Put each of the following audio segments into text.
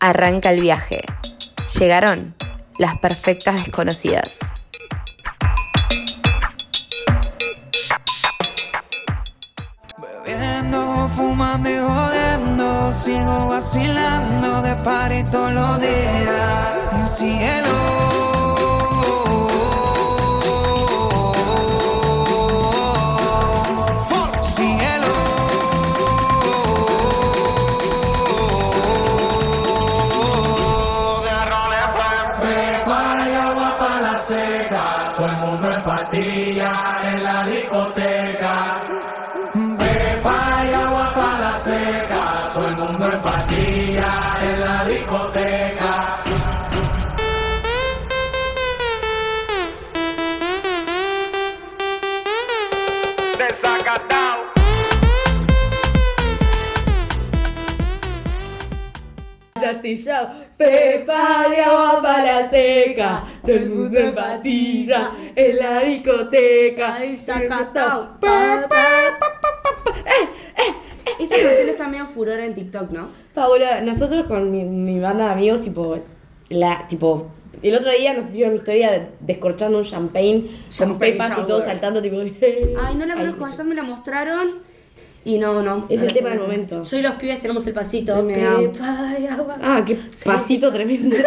Arranca el viaje. Llegaron las perfectas desconocidas. Bebiendo, fumando y jodiendo, sigo vacilando de party todos los días. Pepa y agua para seca, todo el mundo en patilla, en la discoteca. Sacatao. Esa canción está medio furor en TikTok, ¿no? Paola, nosotros con mi, mi banda de amigos, tipo, la, tipo, el otro día nos hicieron mi historia de descorchando un champagne, con Champagne pepas y shower. todo saltando, tipo. Ay, no la conozco, ayer me la mostraron y no, no. Es no el tema del momento. Yo y los pibes tenemos el pasito. Pepa y agua. Ah, qué pasito tremendo.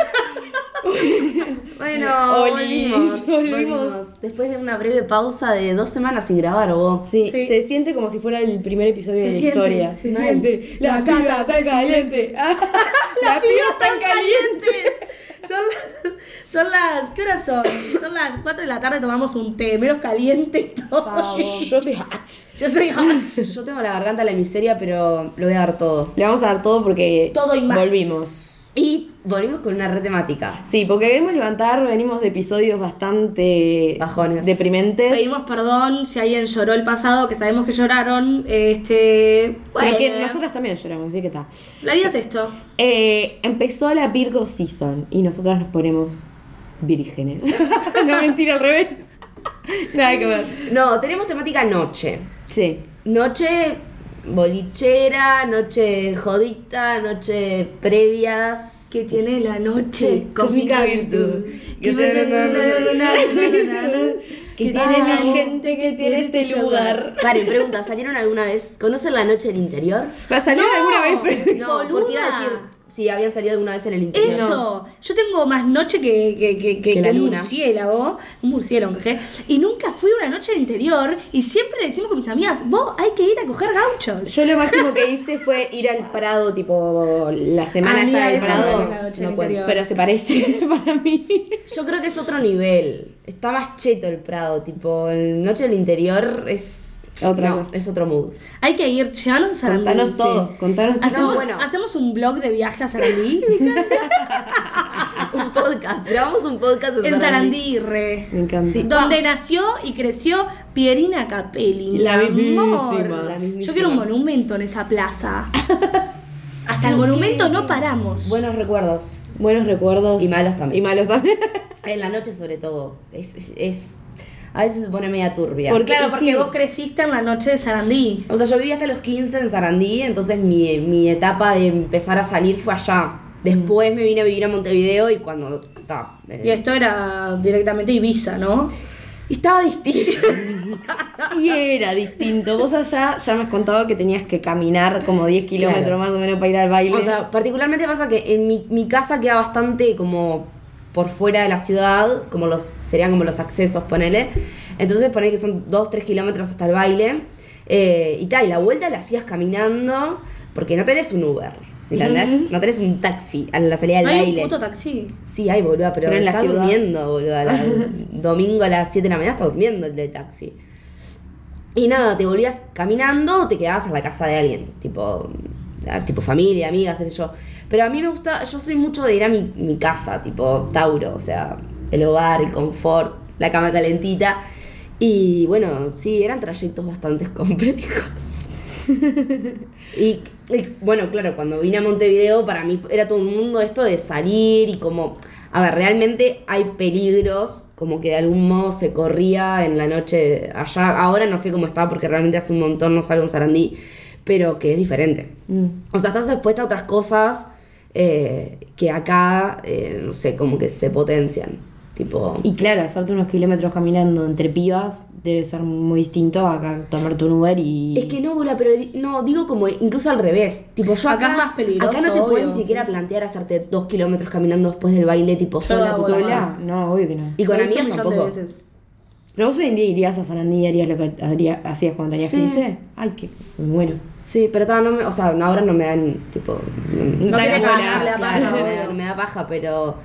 Bueno, Olis, volvimos, volvimos. Después de una breve pausa de dos semanas sin grabar, vos. Sí, Sí. se siente como si fuera el primer episodio Se de la siente, historia. se siente. La La piba tan caliente. La piba tan caliente. Son, son las. ¿Qué horas son? Son las 4 de la tarde, tomamos un té, menos caliente y todo. Yo estoy hot. Yo soy Hans. Yo tengo la garganta de la miseria, pero lo voy a dar todo. Le vamos a dar todo porque Todo y más. volvimos. Y volvimos con una red temática. Sí, porque queremos levantar, venimos de episodios bastante Bajones. deprimentes. Pedimos perdón si alguien lloró el pasado, que sabemos que lloraron. Este. Pero Bueno, que nosotras también lloramos, así que está. La vida es esto. Eh, empezó la Virgo Season y nosotras nos ponemos vírgenes. no, mentira, al revés. Nada que ver. No, tenemos temática noche. Sí. Noche bolichera, noche jodita, noche previas. Que tiene la noche cósmica virtud. Que tiene la gente que tiene este lugar. Paren, pregunta, ¿salieron alguna vez? ¿Conocen la noche del interior? ¿Va a salir alguna vez? No, porque iba a decir si habían salido alguna vez en el interior. Eso, yo tengo más noche que, que, que, que, Que la que un luna. murciélago, un murciélago, ¿qué? y nunca fui una noche al interior y siempre le decimos con mis amigas, vos hay que ir a coger gauchos. Yo lo máximo que hice fue ir al Prado, tipo, la semana esa del Prado. no la cuento, pero se parece para mí. Yo creo que es otro nivel. Está más cheto el Prado, tipo, el Noche del Interior es Otra no, cosa. es otro mood. Hay que ir, llevarnos a Sarandí. Contanos todo, contanos todo. Hacemos, No, bueno. hacemos un blog de viaje a Sarandí. un podcast, grabamos un podcast en, en Sarandí. Sarandí, re. Me encanta. Sí. Donde nació y creció Pierina Capelli. mi La mismísima, la mismísima. Yo quiero un monumento en esa plaza. Hasta el monumento no paramos. Buenos recuerdos. Buenos recuerdos. Y malos también. Y malos también. En la noche sobre todo. Es, es- es- a veces se pone media turbia. Porque- claro, porque sí. vos creciste en la noche de Sarandí. O sea, yo viví hasta los 15 en Sarandí, entonces mi, mi etapa de empezar a salir fue allá. Después me vine a vivir a Montevideo y cuando... ta, eh, Y esto era directamente Ibiza, ¿no? y estaba distinto. Y era distinto. Vos allá ya me has contado que tenías que caminar como 10 kilómetros Claro. más o menos para ir al baile. O sea, particularmente pasa que en mi, mi casa queda bastante como por fuera de la ciudad, como los serían como los accesos, ponele. Entonces ponele que son 2, 3 kilómetros hasta el baile. eh, y tal, y la vuelta la hacías caminando porque no tenés un Uber. ¿Entendés? No tenés un taxi a la salida del ¿No hay baile. un puto taxi? Sí, hay, boluda, pero, Pero en la está ciudad. durmiendo, boluda. la- domingo a las 7 de la mañana está durmiendo el del taxi. Y nada, te volvías caminando o te quedabas en la casa de alguien, tipo, ah, tipo familia, amigas, qué sé yo. Pero a mí me gusta, yo soy mucho de ir a mi, mi casa, tipo Tauro, o sea, el hogar, el confort, la cama calentita. Y bueno, sí, eran trayectos bastante complejos. Y, y, bueno, claro, cuando vine a Montevideo, para mí era todo un mundo esto de salir y como. A ver, realmente hay peligros, como que de algún modo se corría en la noche allá. Ahora no sé cómo está, porque realmente hace un montón no salgo en Sarandí, pero que es diferente. Mm. O sea, estás expuesta a otras cosas eh, que acá, eh, no sé, como que se potencian. Tipo, Y claro, hacerte unos kilómetros caminando entre pibas debe ser muy distinto a acá tomarte un Uber y. Es que no, bola, pero no, digo como incluso al revés. Tipo, yo Acá acá, es más peligroso, Acá no te puedes obvio, ni siquiera plantear hacerte dos kilómetros caminando después del baile, tipo, Yo sola, sola. sola. No, obvio que no. Y con amigas tampoco. Pero vos hoy en día irías a Sarandí y harías lo que haría- hacías cuando tenías Sí. 15. Ay, que me muero. Sí, pero ta, no me, o sea, ahora no me dan, tipo, no, No me da da paja, claro, no me, da, no me da paja, pero,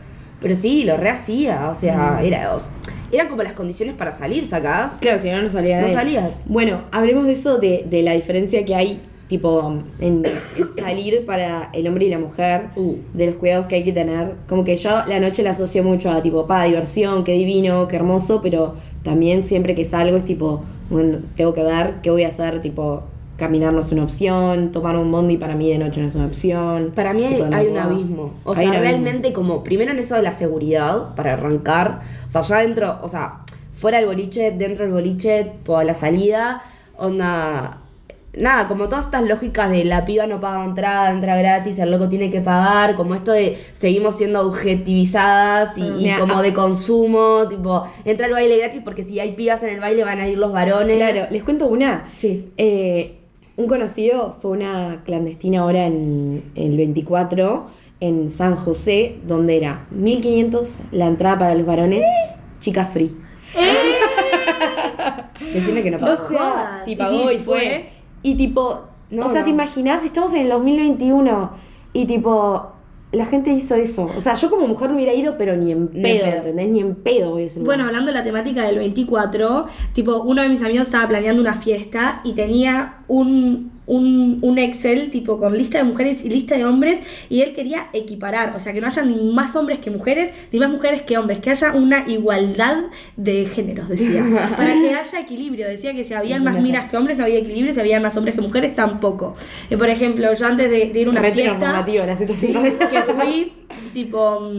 pero sí, lo rehacía, o sea, era, o s- eran como las condiciones para salir, ¿sacás? Claro, si no, no salía No nadie. salías. Bueno, hablemos de eso, de, de la diferencia que hay, tipo, en el salir para el hombre y la mujer, Uh. de los cuidados que hay que tener. Como que yo la noche la asocio mucho a, tipo, pa, diversión, qué divino, qué hermoso, pero también siempre que salgo es tipo, bueno, tengo que ver qué voy a hacer, tipo, caminar no es una opción, tomar un bondi para mí de noche no es una opción. Para mí hay, hay un abismo. O Hay sea, un abismo. realmente como, primero en eso de la seguridad, para arrancar. O sea, ya dentro, o sea, fuera del boliche, dentro del boliche, por la salida, onda... Nada, como todas estas lógicas de la piba no paga entrada, entra gratis, el loco tiene que pagar, como esto de seguimos siendo objetivizadas y, y Mira, como de consumo, tipo, entra al baile gratis porque si hay pibas en el baile van a ir los varones. Claro, les cuento una. Sí. Eh, un conocido fue una clandestina ahora en el 24 en San José, donde era 1500 la entrada para los varones, chica free. Decime que no O paga. sea, jodas. sí ¿Y pagó si y fue. fue? Y tipo, No, o sea, no. ¿te imaginas? Estamos en el 2021 y tipo, la gente hizo eso. O sea, yo como mujer no hubiera ido, pero ni en Ni en pedo, pedo. ¿entendés? Ni en pedo voy a ese Bueno, hablando de la temática del 24, tipo, uno de mis amigos estaba planeando una fiesta y tenía un, un, un Excel, tipo, con lista de mujeres y lista de hombres, y él quería equiparar, o sea, que no haya ni más hombres que mujeres, ni más mujeres que hombres, que haya una igualdad de géneros, decía. Para que haya equilibrio, decía que si habían más minas que hombres no había equilibrio, si habían más hombres que mujeres tampoco. Y por ejemplo, yo antes de, de ir a una fiesta la situación. que fui, tipo,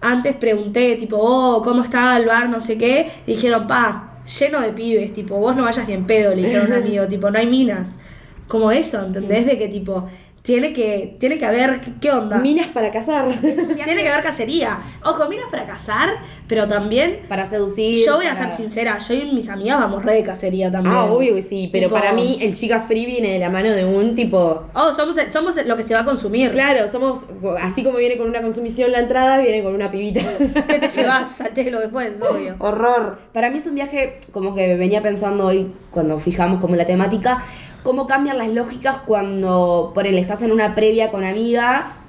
antes pregunté, tipo, oh, ¿cómo estaba el bar? No sé qué. Y dijeron, pa, lleno de pibes, tipo, vos no vayas ni en pedo, le dijeron a un amigo, tipo, no hay minas. Como eso, ¿entendés? De que, tipo, tiene que, tiene que haber, ¿qué, onda? Minas para casar. tiene que haber cacería. Ojo, minas para cazar, pero también, Para seducir. yo voy a para- ser sincera, yo y mis amigas vamos re de cacería también. Ah, obvio que sí, pero Tipo, para mí el chica free viene de la mano de un tipo Oh, somos, somos lo que se va a consumir. Claro, somos, así como viene con una consumición la entrada, viene con una pibita. ¿Qué te llevas? Saltelo después, obvio. Horror. Para mí es un viaje como que venía pensando hoy cuando fijamos como la temática, cómo cambian las lógicas cuando por él estás en una previa con amigas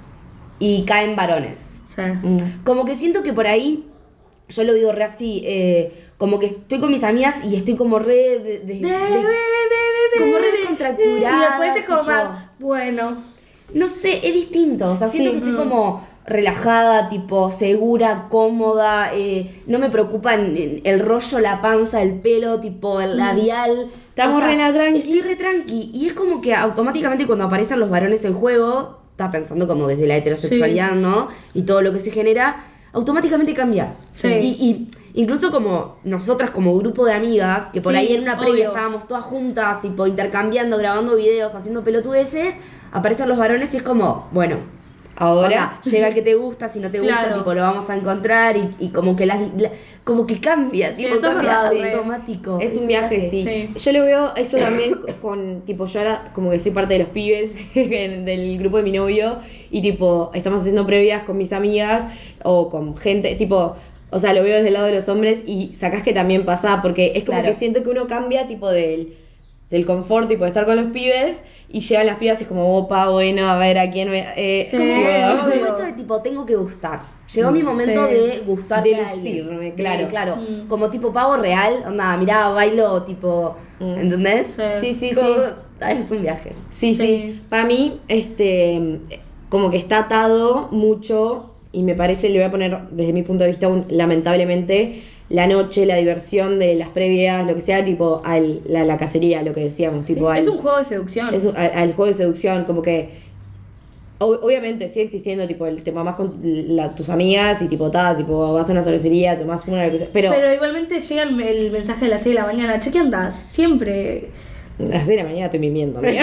y caen varones. Sí. Como que siento que por ahí, yo lo vivo re así, eh, como que estoy con mis amigas y estoy como re de, de- de- como re descontracturada. Y después es como tipo, más, bueno. No sé, es distinto. O sea, siento Sí. que estoy como relajada, tipo segura, cómoda. eh, no me preocupan el rollo, la panza, el pelo, tipo el labial. Estamos re la tranqui. Estoy re tranqui. Y es como que automáticamente cuando aparecen los varones en juego, estás pensando como desde la heterosexualidad, ¿no? Y todo lo que se genera, automáticamente cambia. Sí. Y, y incluso como nosotras como grupo de amigas, que por Sí, ahí en una previa obvio. estábamos todas juntas, tipo intercambiando, grabando videos, haciendo pelotudeces, aparecen los varones y es como, bueno, Ahora, llega el que te gusta, si no te gusta, tipo lo vamos a encontrar y, y como que las, la- como que cambia, tipo es cambia automático. es un viaje, sí. Sí. Yo lo veo eso también con, tipo, yo ahora como que soy parte de los pibes del grupo de mi novio y tipo, estamos haciendo previas con mis amigas o con gente, tipo, o sea, lo veo desde el lado de los hombres y sacás que también pasa porque es como Claro. que siento que uno cambia tipo del del confort, tipo de estar con los pibes y llegan las pibas y es como, opa, bueno, a ver a quién me... eh, Sí, como- esto de tipo, tengo que gustar. Llegó mi momento Sí. de gustar De lucirme, De- claro. claro. Como tipo pavo real, onda, mirá, bailo tipo, ¿entendés? Sí, sí, Como- sí. ah, Es un viaje. Sí, sí, Sí. Para mí, este, como que está atado mucho, y me parece, le voy a poner desde mi punto de vista, un- lamentablemente, la noche, la diversión de las previas, lo que sea, tipo, al, la, la cacería, lo que decíamos, tipo, al, Es un juego de seducción. es un- al- al juego de seducción, como que. ob- Obviamente sigue existiendo tipo el tema más con la- tus amigas y tipo ta, tipo vas a una cervecería, tomás una lo que sea, pero, Pero igualmente llega el, el mensaje de las 6 de la mañana, che, ¿qué andás? Siempre. Las 6 de la mañana estoy mimiendo. Bueno,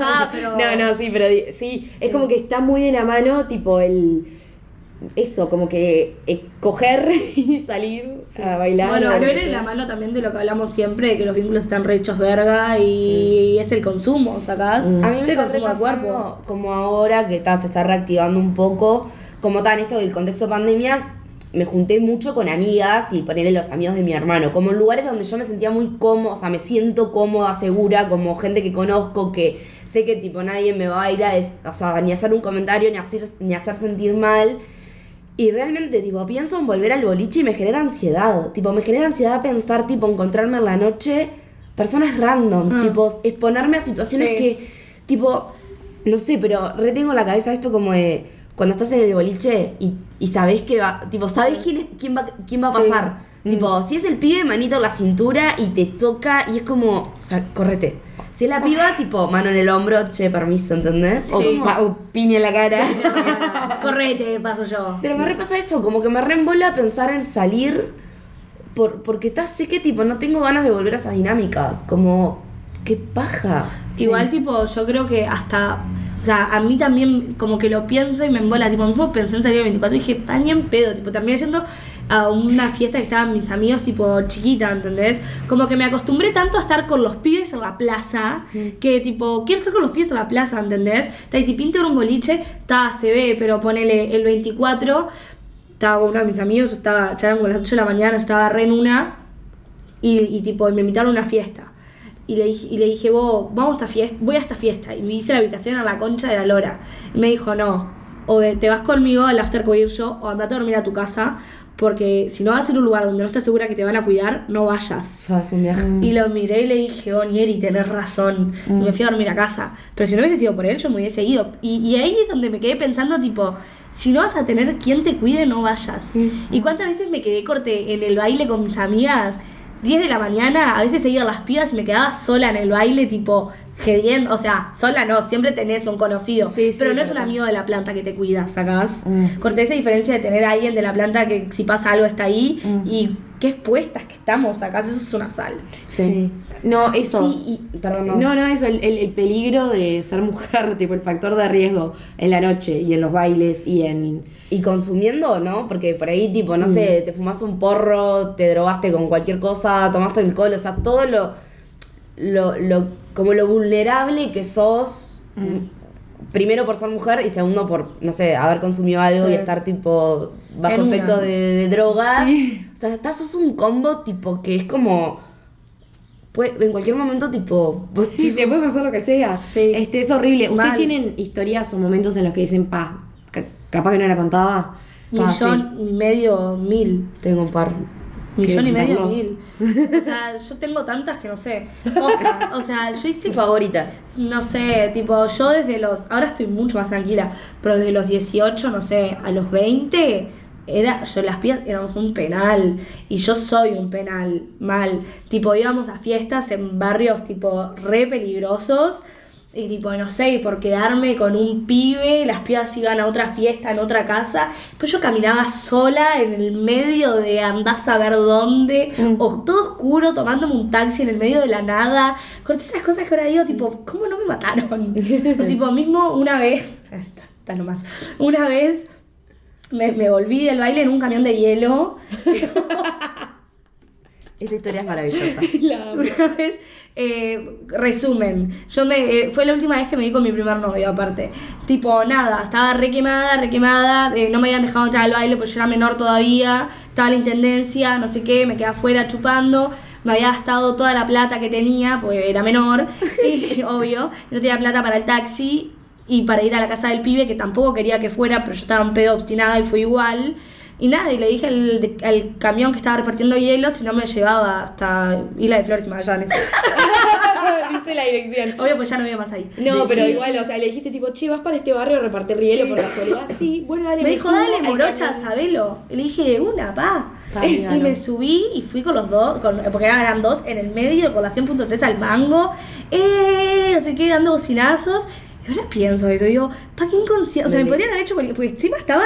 ah, pero- No, no, sí, pero sí, es como que está muy de la mano, tipo el. Eso, como que eh, coger y salir a bailar. Bueno, que en la mano también de lo que hablamos siempre, de que los vínculos están rechos verga y es el consumo, ¿sacás? A mí me el está consumo de cuerpo. como ahora que ta, se está reactivando un poco, como tal, en esto del contexto pandemia, me junté mucho con amigas y ponerle los amigos de mi hermano, como en lugares donde yo me sentía muy cómoda, o sea, me siento cómoda, segura, como gente que conozco, que sé que tipo nadie me va a ir a, des- o sea, ni hacer un comentario, ni hacer, ni hacer sentir mal. Y realmente, tipo, pienso en volver al boliche y me genera ansiedad. Tipo, me genera ansiedad pensar, tipo, encontrarme en la noche personas random. Tipo, exponerme a situaciones Sí. que, tipo, no sé, pero retengo en la cabeza esto como de cuando estás en el boliche y, y sabés que va, tipo, sabés quién, es, quién, va, quién va a Sí. Tipo, si es el pibe, manito en la cintura y te toca y es como, o sea, correte. Si es la piba, tipo, mano en el hombro, che, permiso, ¿entendés? O, Sí. pa- o piña en la cara. Correte, paso yo. Pero me repasa eso, como que me reembola pensar en salir por, porque estás, sé que tipo, no tengo ganas de volver a esas dinámicas. Como, qué paja. Igual, tipo, yo creo que hasta. O sea, a mí también, como que lo pienso y me embola. Tipo, mismo pensé en salir el 24 y dije, paña en pedo. Tipo, también yendo a una fiesta que estaban mis amigos, tipo, chiquita, ¿entendés? Como que me acostumbré tanto a estar con los pibes en la plaza, que, tipo, quiero estar con los pibes en la plaza, ¿entendés? Está, y si pinto en un boliche, está, se ve, pero ponele el 24, estaba con uno de mis amigos, yo estaba, ya eran como las 8 de la mañana, estaba re en una, y, y tipo, me invitaron a una fiesta. Y le dije, y le dije vos, vamos a esta fiesta, voy a esta fiesta. Y me hice la ubicación a la concha de la lora. Y me dijo, no, o te vas conmigo al after que voy a ir yo, o andate a dormir a tu casa, porque si no vas a a un lugar donde no estás segura que te van a cuidar, no vayas. Fue un viaje. Y lo miré y le dije, oh, Nieri, tenés razón. Y me fui a dormir a casa. Pero si no hubiese sido por él, yo me hubiese ido. Y, y ahí es donde me quedé pensando, tipo, si no vas a tener quien te cuide, no vayas. Y cuántas veces me quedé corte en el baile con mis amigas, 10 de la mañana, a veces se iban las pibas y me quedaba sola en el baile, tipo, gediendo. O sea, sola no, siempre tenés un conocido. Sí, sí, pero no es un amigo de la planta que te cuida, ¿sacás? Corté esa diferencia de tener a alguien de la planta que si pasa algo está ahí y qué expuestas que estamos, ¿sacás? Eso es una sal. Sí. No, eso. Sí, y, perdón, no. No, no, eso, el, el- el peligro de ser mujer, tipo el factor de riesgo en la noche y en los bailes y en... Y consumiendo, ¿no? Porque por ahí, tipo, no sé, te fumaste un porro, te drogaste con cualquier cosa, tomaste alcohol, o sea, todo lo, lo, lo como lo vulnerable que sos, primero por ser mujer y segundo por, no sé, haber consumido algo Sí. y estar, tipo, bajo En efecto de, de drogas. Sí. O sea, estás, sos un combo, tipo, que es como... puede- en cualquier momento, tipo... vos- Sí, te puede pasar lo que sea. Sí. Este, es horrible. ¿Ustedes tienen historias o momentos en los que dicen, pa, ca- capaz que no la contaba? Pa, Millón y medio, mil. Tengo un par. Millón y medio, mil. O sea, yo tengo tantas que no sé. O sea, yo hice Tu favorita. No sé, tipo, yo desde los. Ahora estoy mucho más tranquila, pero desde los 18, no sé, a los 20, era, yo las pibas éramos un penal. Y yo soy un penal, mal. Tipo, íbamos a fiestas en barrios, tipo, re peligrosos. Y tipo, no sé, y por quedarme con un pibe, las pibas iban a otra fiesta en otra casa. Pues yo caminaba sola en el medio de andás a ver dónde, o todo oscuro, tomándome un taxi en el medio de la nada. Corté esas cosas que ahora digo, tipo, ¿cómo no me mataron? O tipo, mismo una vez, está, está nomás, una vez me, me volví del baile en un camión de hielo. Esta historia es maravillosa. Una vez, eh, resumen, yo me, eh, fue la última vez que me vi con mi primer novio aparte. Tipo, nada, estaba re quemada, re quemada, eh, no me habían dejado entrar al baile porque yo era menor todavía, estaba la intendencia, no sé qué, me quedé afuera chupando. Me había gastado toda la plata que tenía, porque era menor, y, obvio, no tenía plata para el taxi y para ir a la casa del pibe, que tampoco quería que fuera, pero yo estaba un pedo obstinada y fue igual. Y nada, y le dije al, al camión que estaba repartiendo hielo si no me llevaba hasta Isla de Flores y Magallanes. Dice la dirección. Obvio, pues ya no vivo más ahí. No, pero igual, o sea, le dijiste tipo, che, vas para este barrio a repartir hielo por casualidad. Sí, bueno, dale. Me dijo, subo dale, al morocha, camión". sabelo. Y le dije, de una, pa. Y me subí y fui con los dos, con, porque eran dos, en el medio, con la 100.3 al mango. Eh, no sé qué, dando bocinazos. Y ahora pienso eso, digo, pa, qué inconsciente. O sea, me podrían haber hecho cualquier. Porque encima estaba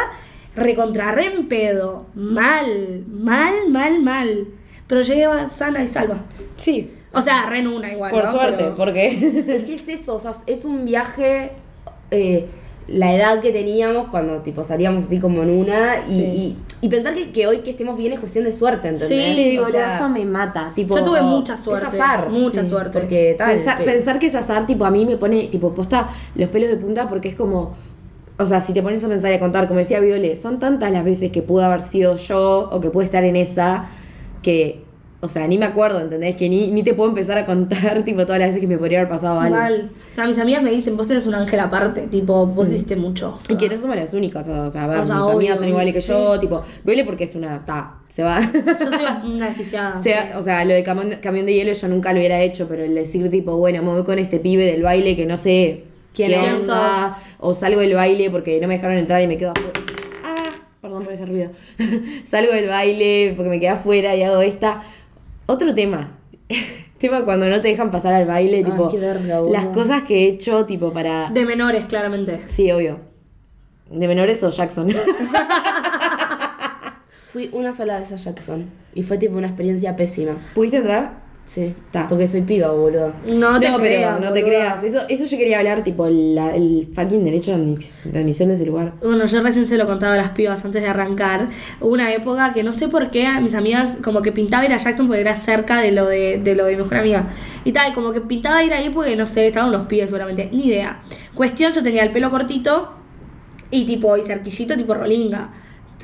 recontra re en pedo. Mal, mal, mal, mal. Pero llegué sana y salva. Sí. O sea, re en una igual. Por ¿no? suerte, Pero- porque. Es que es eso, o sea, es un viaje, eh, la edad que teníamos cuando tipo salíamos así como en una y, Sí. y, y pensar que, que hoy que estemos bien es cuestión de suerte, ¿entendés? Sí, O sea, eso me mata. Tipo, Yo tuve oh, mucha suerte. azar, Mucha sí, suerte. Porque tal, Pensar, pe- pensar que es azar, tipo, a mí me pone, tipo, posta los pelos de punta porque es como. O sea, si te pones a pensar y a contar, como decía Viole, son tantas las veces que pude haber sido yo o que pude estar en esa que. O sea, ni me acuerdo, ¿entendés? Que ni, ni te puedo empezar a contar, tipo, todas las veces que me podría haber pasado algo. Mal. O sea, mis amigas me dicen, vos tenés un ángel aparte, tipo, vos hiciste mucho. Y que no somos las únicas, o sea, a ver, O sea, mis obvio, amigas son iguales que sí. yo, tipo, Viole porque es una. Ta, se va. Yo soy una desquiciada. Se o sea, lo de camión, camión de hielo yo nunca lo hubiera hecho, pero el decir tipo, bueno, me voy con este pibe del baile que no sé ¿Quién es? O salgo del baile porque no me dejaron entrar y me quedo afuera. Ah, perdón por ese ruido. salgo del baile porque me quedé afuera y hago esta. Otro tema. tema cuando no te dejan pasar al baile, Ay, tipo, qué verga, las cosas que he hecho, tipo, para... De menores, claramente. Sí, obvio. De menores o Jackson. Fui una sola vez a Jackson y fue tipo una experiencia pésima. ¿Pudiste entrar? Sí, Ta. porque soy piba, boludo. No te no, pero creas, no te boluda. creas. Eso, eso yo quería hablar, tipo, la- el fucking derecho de admis- de admisión de ese lugar. Bueno, yo recién se lo contaba a las pibas antes de arrancar. Hubo una época que no sé por qué a mis amigas como que pintaba ir a Jackson porque era cerca de lo de, de lo de mi mejor amiga. Y tal, y como que pintaba ir ahí porque no sé, estaban unos pibes seguramente. Ni idea. Cuestión, yo tenía el pelo cortito y tipo, y cerquillito tipo rolinga.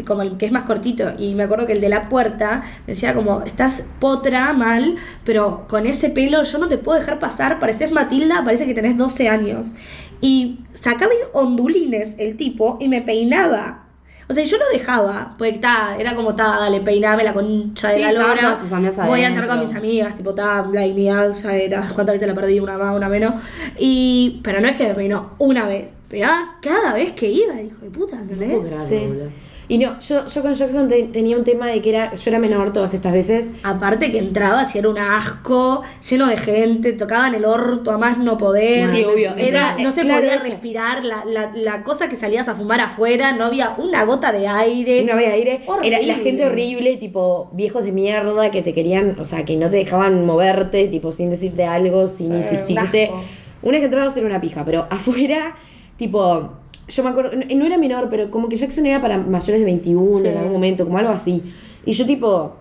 Como el que es más cortito. Y me acuerdo que el de la puerta decía como, estás potra mal, pero con ese pelo yo no te puedo dejar pasar, pareces Matilda, parece que tenés 12 años. Y sacaba ondulines el tipo y me peinaba. O sea, yo lo dejaba, porque ta, era como, ta, dale, peiname la concha de Sí, la lora. Voy a entrar con mis amigas, tipo, ta, la dignidad ya era, cuántas veces la perdí, una más, una menos. Y, pero no es que me peinó una vez, pero cada vez que iba, hijo de puta, ¿entendés? No Sí. Y no, yo, yo con Jackson te- tenía un tema de que era, yo era menor todas estas veces. Aparte que entraba, si era un asco, lleno de gente, tocaban el orto a más no poder. Sí, obvio. Era, Entraba- no se claro, podía eso. respirar, la, la, la cosa que salías a fumar afuera, no había una gota de aire. No había aire. Horrible. Era la gente horrible, tipo viejos de mierda que te querían, o sea, que no te dejaban moverte, tipo sin decirte algo, sin Sí, insistirte. Una vez que entrabas era una pija, pero afuera, tipo, yo me acuerdo, no, no era menor, pero como que Jackson era para mayores de 21 Sí. en algún momento, como algo así. Y yo tipo,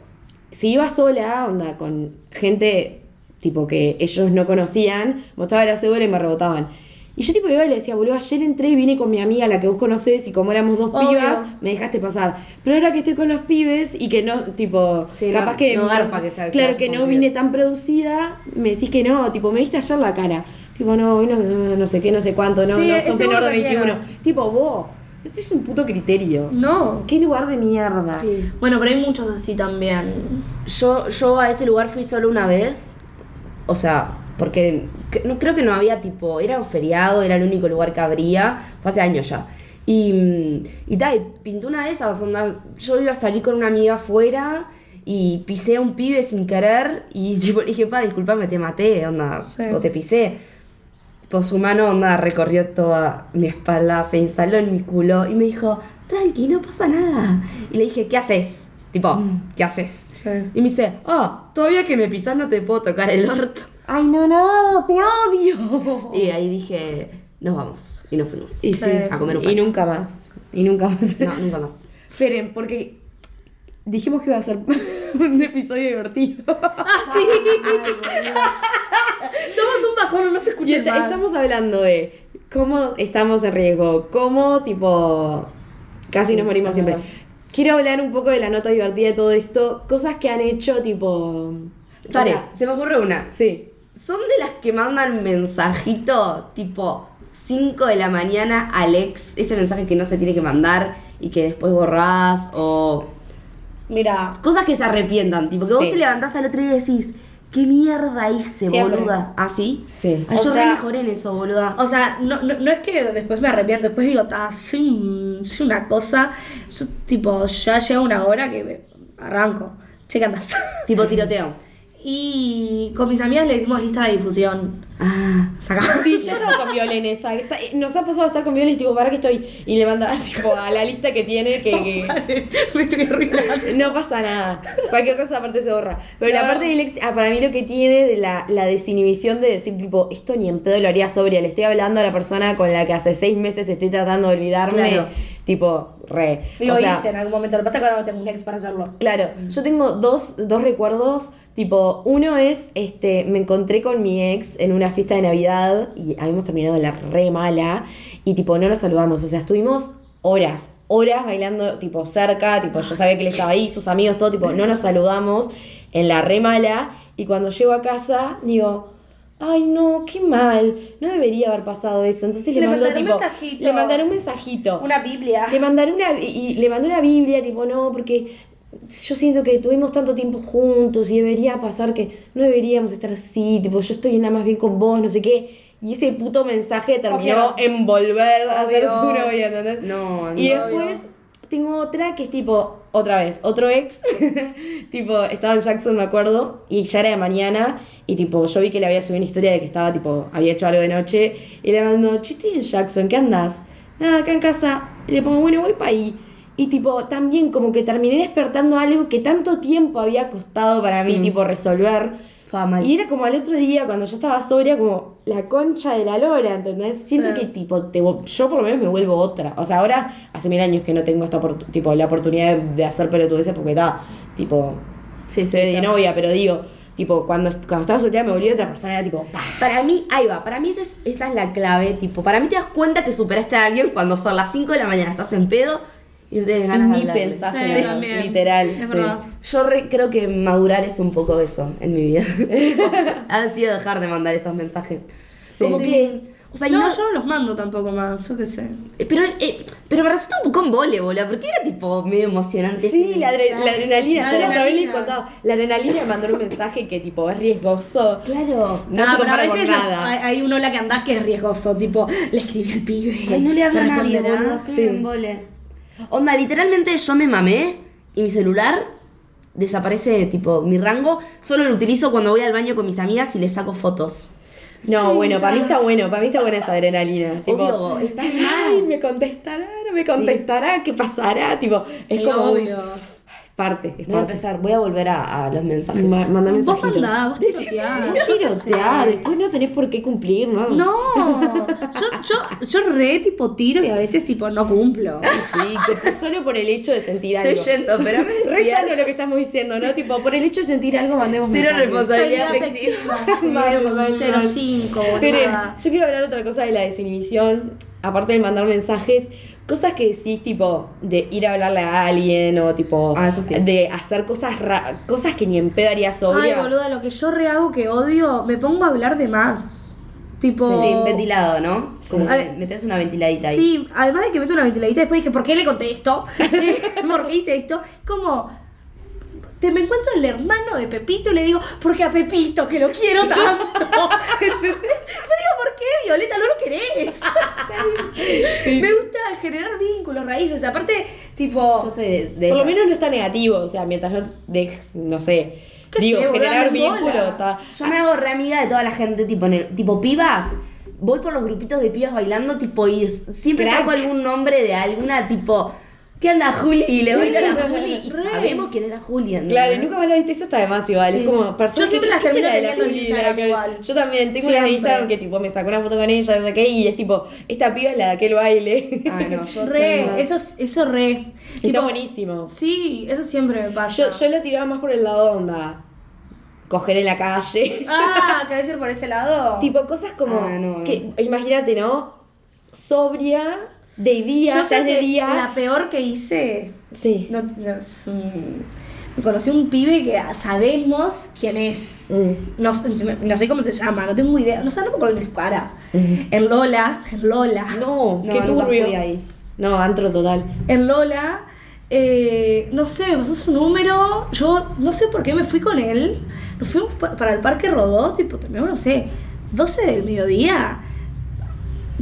si iba sola, onda, con gente tipo que ellos no conocían, mostraba la cédula y me rebotaban. Y yo tipo iba y le decía, boludo, ayer entré y vine con mi amiga, la que vos conocés, y como éramos dos Obvio. pibas, me dejaste pasar. Pero ahora que estoy con los pibes y que no, tipo, Sí, capaz no- que. no garpa que sea- que Claro, que con no pibes. vine tan producida, me decís que no, tipo, me diste ayer la cara. Tipo, no, hoy no, no, no sé qué, no sé cuánto, no, Sí, no, ese son menor de gordo 21. quiero. Tipo, vos, este es un puto criterio. No. ¿Qué lugar de mierda? Sí. Bueno, pero hay muchos así también. Yo, yo a ese lugar fui solo una vez. O sea, porque que- no, creo que no había tipo. Era un feriado, era el único lugar que abría. Fue hace años ya. Y, y tal, pintó una de esas. Onda, yo iba a salir con una amiga afuera y pisé a un pibe sin querer. Y tipo, le dije, pa, disculpame, te maté, onda, Sí. o te pisé. Pues su mano, onda, recorrió toda mi espalda, se instaló en mi culo y me dijo, tranqui, no pasa nada. Y le dije, ¿qué haces? Tipo, ¿qué haces? Sí. Y me dice, ah, todavía que me pisas no te puedo tocar el orto. Ay, no, no, te odio. Y ahí dije, nos vamos. Y nos fuimos. Y sí, A comer un y pancho. nunca más. Y nunca más. No, nunca más. Esperen, porque dijimos que iba a ser un episodio divertido. Somos un bajón, no se escucha más. estamos hablando de cómo estamos en riesgo, cómo tipo casi nos morimos siempre. Quiero hablar un poco de la nota divertida de todo esto, cosas que han hecho tipo... o Pare, sea, se me ocurre una. sí. ¿Son de las que mandan mensajito tipo 5 de la mañana al ex? Ese mensaje que no se tiene que mandar y que después borrás o... Mira, Cosas que se arrepientan, tipo que vos te levantás al otro día y decís, ¿qué mierda hice, Siempre. boluda? ¿Ah, sí? Sí. Ay, yo sea- re mejoré en eso, boluda. o sea, no, no, no es que después me arrepiento, después digo, "Ta, soy, un- soy una cosa, yo tipo, ya llega una hora que me arranco. Che, ¿qué andás? Tipo tiroteo. Y con mis amigas le decimos lista de difusión. Ah, Saca. Sí, yo estaba con Viola en esa. Está- nos ha pasado a estar con Viola y tipo, ¿para qué estoy? Y le manda tipo, a la lista que tiene que, que- Me estoy arruinando. no pasa nada. Cualquier cosa aparte se borra. Pero la parte del ex, ah, para mí lo que tiene de la, la desinhibición de decir, tipo, esto ni en pedo lo haría sobria. Le estoy hablando a la persona con la que hace seis meses estoy tratando de olvidarme. Claro. Tipo, re. Lo O sea, hice en algún momento. Lo que pasa es que ahora no tengo un ex para hacerlo. Claro, yo tengo dos, dos recuerdos, tipo, uno es, este, me encontré con mi ex en una fiesta de Navidad y habíamos terminado la re mala y tipo, no nos saludamos, o sea, estuvimos horas, horas bailando, tipo, cerca, tipo, yo sabía que él estaba ahí, sus amigos, todo, tipo, no nos saludamos en la re mala y cuando llego a casa, digo... Ay, no, qué mal. No debería haber pasado eso. Entonces le, Le mandó mandaré un tipo. mensajito. Le mandaré un mensajito. Una Biblia. Le mandaré una y le mandé una Biblia, tipo, no, porque yo siento que tuvimos tanto tiempo juntos y debería pasar que no deberíamos estar así, tipo, yo estoy nada más bien con vos, no sé qué. Y ese puto mensaje terminó Obvio. en volver a ser su novia, ¿entendés? No, Y no. después tengo otra que es tipo, otra vez, otro ex, tipo, estaba en Jackson, me acuerdo, y ya era de mañana, y tipo, yo vi que le había subido una historia de que estaba, tipo, había hecho algo de noche, y le mando, che, estoy en Jackson, ¿qué andas? Nada, acá en casa. Y le pongo, bueno, voy para ahí. Y tipo, también como que terminé despertando algo que tanto tiempo había costado para mí, tipo, resolver. Fue mal. Y era como al otro día, cuando yo estaba sobria, como la concha de la lora, ¿entendés? Siento Sí. que, tipo, te yo por lo menos me vuelvo otra. O sea, ahora hace mil años que no tengo esta tipo, la oportunidad de, de hacer pelotudeces porque está, tipo, Sí, sí, de novia, pero digo, tipo, cuando, cuando estaba soltera me volví otra persona, era tipo, "Pah". Para mí, ahí va, para mí esa es, esa es la clave, tipo, para mí te das cuenta que superaste a alguien cuando son las 5 de la mañana, estás en pedo y no tienes Y ganas de ni hablarle. pensás Sí, en eso, también. literal. Es sí. verdad. Yo re- creo que madurar es un poco eso en mi vida. ha sido dejar de mandar esos mensajes. Sí. Como que, o sea, No, no, yo no los mando tampoco más, yo qué sé. pero, eh, pero me resulta un poco en vole, bola, porque era tipo medio emocionante. Sí, la, adre- la adrenalina. La Yo otra vez adrenalina. contaba. La adrenalina de mandar un mensaje que tipo es riesgoso. Claro. No, se pero a compara con veces las- nada. hay, hay uno la que andás que es riesgoso, tipo, le escribí al pibe. Ay, no le hablo a ¿me nadie, boludo, soy Sí. un embole. Onda, literalmente yo me mamé y mi celular desaparece, tipo, mi rango. Solo lo utilizo cuando voy al baño con mis amigas y les saco fotos. No, bueno, para mí está bueno, para mí está buena esa adrenalina. Tipo, Obvio, está ay, me contestará, no me contestará, ¿qué pasará? Tipo, es Sí, como un- obvio. Parte, es Voy a empezar, voy a volver a, a los mensajes. Ma- manda Vos mensajito. mandá, vos tiroteás. Vos tiroteás, después no tenés por qué cumplir, ¿no? No, yo, yo, yo re tipo tiro y a veces tipo no cumplo. Sí, que solo por el hecho de sentir algo. Estoy yendo, pero me Re sano lo que estamos diciendo, ¿no? Tipo, por el hecho de sentir algo, mandemos Cero mensajes. responsabilidad afectiva. 05, Pero boluda. yo quiero hablar otra cosa de la desinhibición, aparte de mandar mensajes, cosas que decís, tipo, de ir a hablarle a alguien o tipo, Ah, eso sí. de hacer cosas ra- cosas que ni en pedo harías Ay, sobria. boluda, lo que yo re hago que odio, me pongo a hablar de más. Tipo. Sí, ventilado, ¿no? Como que ver, metes una ventiladita ahí. Sí, además de que meto una ventiladita, después dije, ¿por qué le conté esto? ¿Por qué hice esto? Como, te me encuentro el hermano de Pepito y le digo, porque a Pepito, que lo quiero tanto. ¿Entendés? Me digo, ¿por qué, Violeta, no lo querés? Me gusta generar vínculos, raíces. Aparte, tipo... Yo soy de, de Por lo menos no está negativo, o sea, mientras no de, no sé, ¿Qué digo, sé, generar me vínculo, mola. está. Yo me hago re amiga de toda la gente, tipo, en el, tipo pibas. Voy por los grupitos de pibas bailando, tipo, y siempre Crack. saco algún nombre de alguna, tipo, ¿qué anda Juli? Y le Sí, bailo a la. Juli y sabemos quién era Juli. Claro, y nunca más lo viste, eso está de más igual. Es como personas Yo siempre que, las ¿qué termino será de la Juli? La que-. Yo también tengo una de. Instagram que tipo me sacó una foto con ella, no sé qué, y es tipo, esta piba es la de aquel baile. Ah, no, yo Re, tengo- eso, eso re. Está Tipo, buenísimo. Sí, eso siempre me pasa. Yo, yo lo tiraba más por el lado onda. Coger en la calle. Ah, ¿querés ir por ese lado? tipo cosas como Ah, no, no. que imagínate, ¿no? Sobria, de día, Yo ya de día. La peor que hice. Sí. No, conocí un pibe que sabemos quién es. Mm. No, sé- no sé cómo se llama, no tengo idea. No sé, no me acuerdo de su cara. En Lola, en Lola. No, No, qué turbio. ahí. No, antro total. En Lola, eh, no sé, me pasó su número. Yo no sé por qué me fui con él. Nos fuimos pa- para el Parque Rodó, tipo, terminamos, no sé, 12 del mediodía.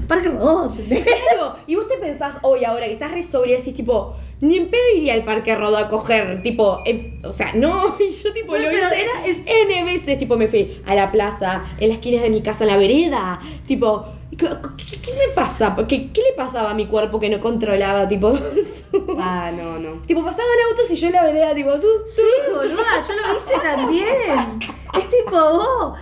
Parque Rodó. Claro, y vos te pensás hoy, ahora que estás re sobria, decís tipo, ni en pedo iría al parque Rodó a coger, tipo, en- o sea, no, y yo tipo No, lo pero hice era- es- N veces, tipo, me fui a la plaza, en las esquinas de mi casa, en la vereda, tipo, ¿qué, qué- qué me pasa? ¿Qué, ¿Qué le pasaba a mi cuerpo que no controlaba, tipo, su- Ah, no, no. tipo, pasaban autos y yo en la vereda, tipo, tú, Sí, boluda, yo lo hice también. Es tipo, vos.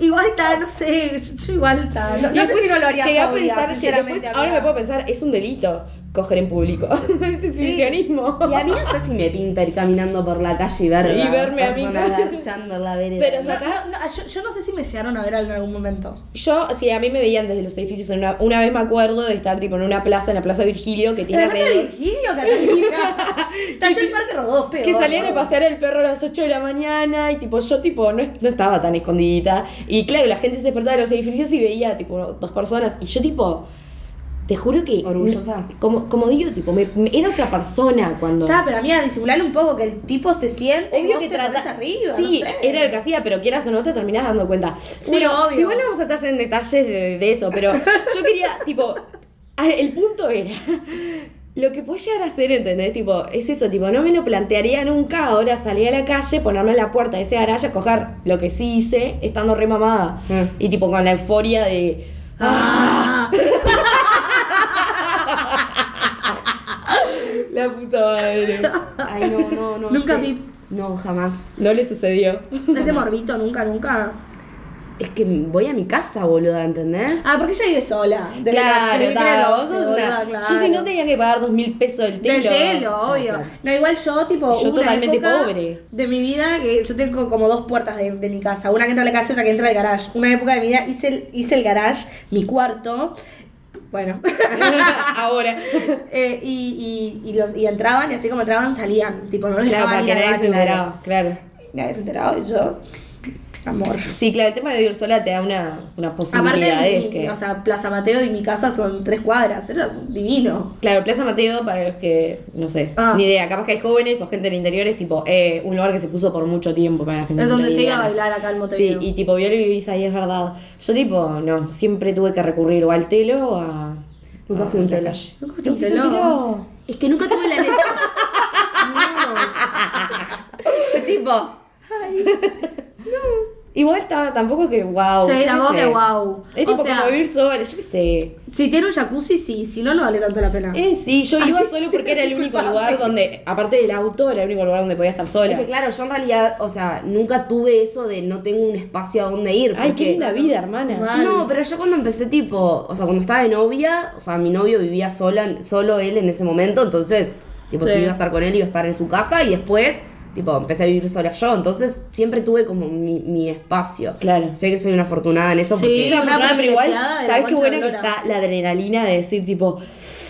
Igual está, no sé, yo igual está. No, no sé si no lo haría Llegué a pensar, después, ahora me puedo pensar, es un delito coger en público. es exhibicionismo. Y a mí no sé si me pinta ir caminando por la calle y ver Y verme a mí. garchando la vereda. Pero, No, no, no, yo, yo no sé si me llegaron a ver en algún momento. Yo, sí, a mí me veían desde los edificios. Una, una vez me acuerdo de estar tipo en una plaza, en la Plaza Virgilio, que tiene ¿En la plaza Virgilio, Catalina? Está el Parque Rodó, peor. Que salían a pasear el perro a las 8 de la mañana y tipo yo tipo no, no estaba tan escondidita. Y claro, la gente se despertaba de los edificios y veía tipo dos personas. Y yo tipo, te juro que... Orgullosa. Como, como digo, tipo, me, me- era otra persona cuando... Está, pero amiga, disimular un poco que el tipo se siente y Obvio vos que te trata. pones arriba. sí, no sé. era lo que hacía, pero quieras o no te terminás dando cuenta. obvio. igual no vamos a estar en detalles de, de eso, pero yo quería, tipo, a- el punto era. Lo que puede llegar a ser, ¿entendés? Tipo, es eso, tipo, no me lo plantearía nunca ahora salir a la calle, ponerme en la puerta de ese garaje, a coger lo que sí hice, estando re mamada. Mm. Y tipo, con la euforia de. Ah, La puta madre. Ay, no, no, no. Nunca sé. pips. No, jamás. No le sucedió. ese morbito, nunca, nunca. Es que voy a mi casa, boluda, ¿entendés? Ah, porque ella vive sola. Desde Claro, ta, los vos 12, sos boluda, una- claro. Yo si no tenía que pagar dos mil pesos del telo. Del telo, obvio. claro. No, igual yo, tipo, Yo una totalmente época pobre. De mi vida, que yo tengo como dos puertas de, de mi casa. Una que entra a la casa y otra que entra al garage. Una época de mi vida hice el, hice el garage, mi cuarto. Bueno. Ahora. Eh, y, y, y, los, y entraban y así como entraban salían. Tipo, no los Claro, dejaban para que nadie se enteraba, claro. Nadie se enteraba y yo. Amor. Sí, claro, el tema de vivir sola te da una, una posibilidad. Aparte, es mi- que... o sea, Plaza Mateo y mi casa son tres cuadras. Era divino. Claro, Plaza Mateo, para los que, no sé, Ah. ni idea, capaz que hay jóvenes o gente del interior, es tipo eh, un lugar que se puso por mucho tiempo para la gente Es donde se iba a bailar acá en Sí, Montevideo. y tipo, Viole vivís ahí, es verdad. Yo tipo, no, siempre tuve que recurrir o al telo o a... Nunca fui a un telo. Nunca ¿Nunca un telo? Es que nunca tuve la necesidad. no. tipo, Igual está, tampoco que wow. Sí, tampoco que guau. Es O tipo sea- como vivir sola, yo qué sé. Si tiene un jacuzzi, sí. Si no, no vale tanto la pena. Eh, sí, yo iba solo porque era el único lugar donde, aparte del auto, era el único lugar donde podía estar sola. es que claro, yo en realidad, o sea, nunca tuve eso de no tengo un espacio a donde ir. Ay, porque- qué linda vida, hermana. Mal. No, pero yo cuando empecé tipo, o sea, cuando estaba de novia, o sea, mi novio vivía sola, solo él en ese momento, entonces, tipo, Sí. si iba a estar con él, iba a estar en su casa y después, tipo, empecé a vivir sola yo, entonces siempre tuve como mi, mi espacio. Claro. Sé que soy una afortunada en eso Sí. porque... Sí, una una afortunada, pero igual, ¿sabes qué bueno que está la adrenalina de decir, tipo,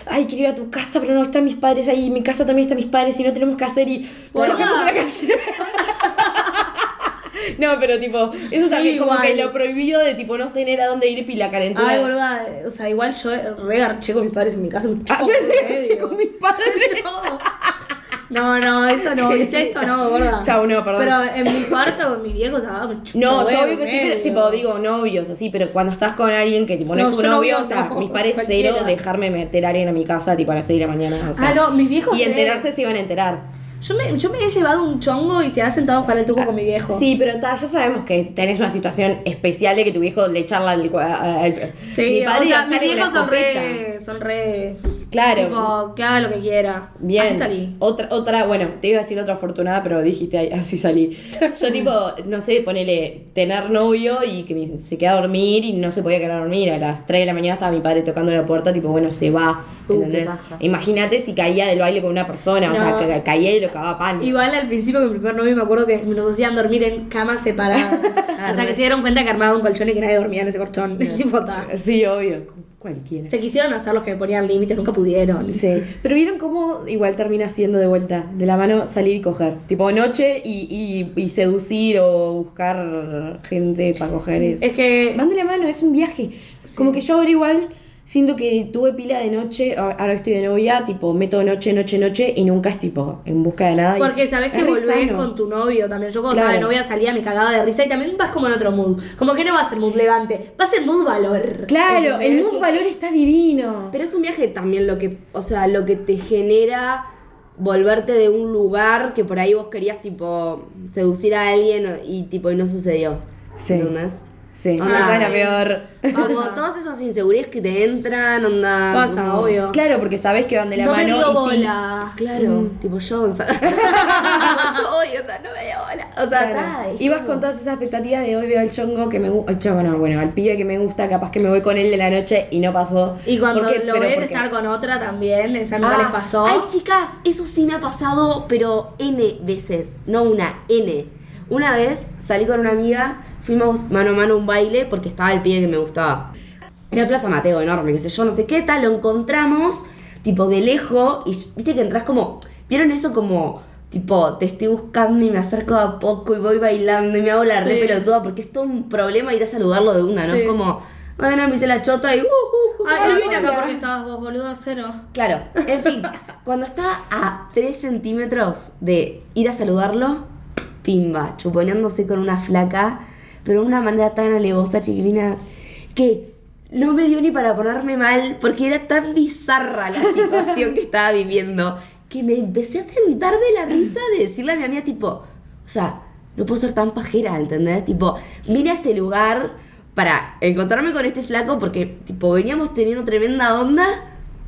ay, quiero ir a tu casa, pero no están mis padres ahí, en mi casa también están mis padres y no tenemos que hacer y Bueno. cogemos en la calle? no, pero tipo, eso Sí, también como igual. que lo prohibido de tipo no tener a dónde ir y la calentura. Ay, boluda. O sea, igual yo regarché con mis padres en mi casa. Un Ah, sí, medio. con mis padres. No, no, eso no. Esto no, gorda. Chau, no, perdón. Pero en mi cuarto, mi viejo, estaba un chupo No, yo obvio que sí, pero tipo, digo novios, así, pero cuando estás con alguien que tipo no, No, es tu novio, o sea, no, mis padres cualquiera. cero dejarme meter a alguien a mi casa tipo a las 6 de la mañana. O sea, Ah, no, mis viejos Y enterarse se iban a enterar. Yo me, yo me he llevado un chongo y se ha sentado a jugar al truco con mi viejo. Sí, pero ta, ya sabemos que tenés una situación especial de que tu viejo le charla al, al- Sí, mi padre o sea, mis viejos son re, son re... Claro. Tipo, que haga lo que quiera. Bien. Así salí. Otra, otra, bueno, te iba a decir otra afortunada, pero dijiste "Ay, así salí. Yo tipo, no sé, ponele tener novio y que me- se queda a dormir y no se podía quedar a dormir. A las 3 de la mañana estaba mi padre tocando la puerta, tipo, bueno, se va. Uh. Imagínate si caía del baile con una persona, o sea, caía y lo cagaba pan. Igual al principio con mi primer novio me acuerdo que nos hacían dormir en camas separadas. hasta que se dieron cuenta que armaba un colchón y que nadie dormía en ese colchón. Sí, obvio, cualquiera. Se quisieron hacer los que me ponían límites, nunca pudieron. Sí, pero vieron cómo igual termina siendo de vuelta, de la mano salir y coger. Tipo noche y, y, y seducir o buscar gente para coger es. Es que Van de la mano, es un viaje. Como que yo ahora igual siento que tuve pila de noche, ahora estoy de novia, tipo, meto noche, noche, noche y nunca es tipo en busca de nada. Porque sabes que volvés sano. con tu novio también. Yo cuando estaba de Claro. novia salía, me cagaba de risa y también vas como en otro mood. Como que no va a ser mood levante, va a ser mood valor. Claro, el mood valor está divino. Pero es un viaje también lo que, o sea, lo que te genera volverte de un lugar que por ahí vos querías tipo seducir a alguien y tipo y no sucedió. Sí. ¿Entendés? Sí, Ah, esa es la peor. Como todas esas inseguridades que te entran, onda. Pasa, como- obvio. Claro, porque sabes que van de la no me mano dio y sí. bola. Claro, tipo yo, o sea, tipo yo hoy, o sea, no me dio bola. O sea, Claro. Ibas como- con todas esas expectativas de hoy veo al chongo que me gusta. El chongo no, bueno, al pibe que me gusta, capaz que me voy con él de la noche y no pasó. Y cuando ¿Por qué? lo Pero ves porque- estar con otra también, esa nunca Ah, les pasó. Ay, chicas, eso sí me ha pasado, pero N veces, no una, N. Una vez salí con una amiga, fuimos mano a mano a un baile porque estaba el pibe que me gustaba. Era Plaza Mateo, enorme, qué sé yo, no sé qué tal, lo encontramos, tipo de lejos, y viste que entras como, ¿vieron eso como, tipo, te estoy buscando y me acerco a poco y voy bailando y me hago la re Sí. pelotuda porque es todo un problema ir a saludarlo de una, ¿no? Sí. Es como, bueno, me hice la chota y uh, uh, uh, Ay, hola, no vine acá porque estabas vos, boludo, cero. Claro, en fin, cuando estaba a 3 centímetros de ir a saludarlo, pimba, chuponeándose con una flaca, pero de una manera tan alevosa, chiquilinas, que no me dio ni para ponerme mal, porque era tan bizarra la situación que estaba viviendo, que me empecé a tentar de la risa de decirle a mi amiga, tipo, o sea, no puedo ser tan pajera, ¿entendés? Tipo, vine a este lugar para encontrarme con este flaco porque, tipo, veníamos teniendo tremenda onda.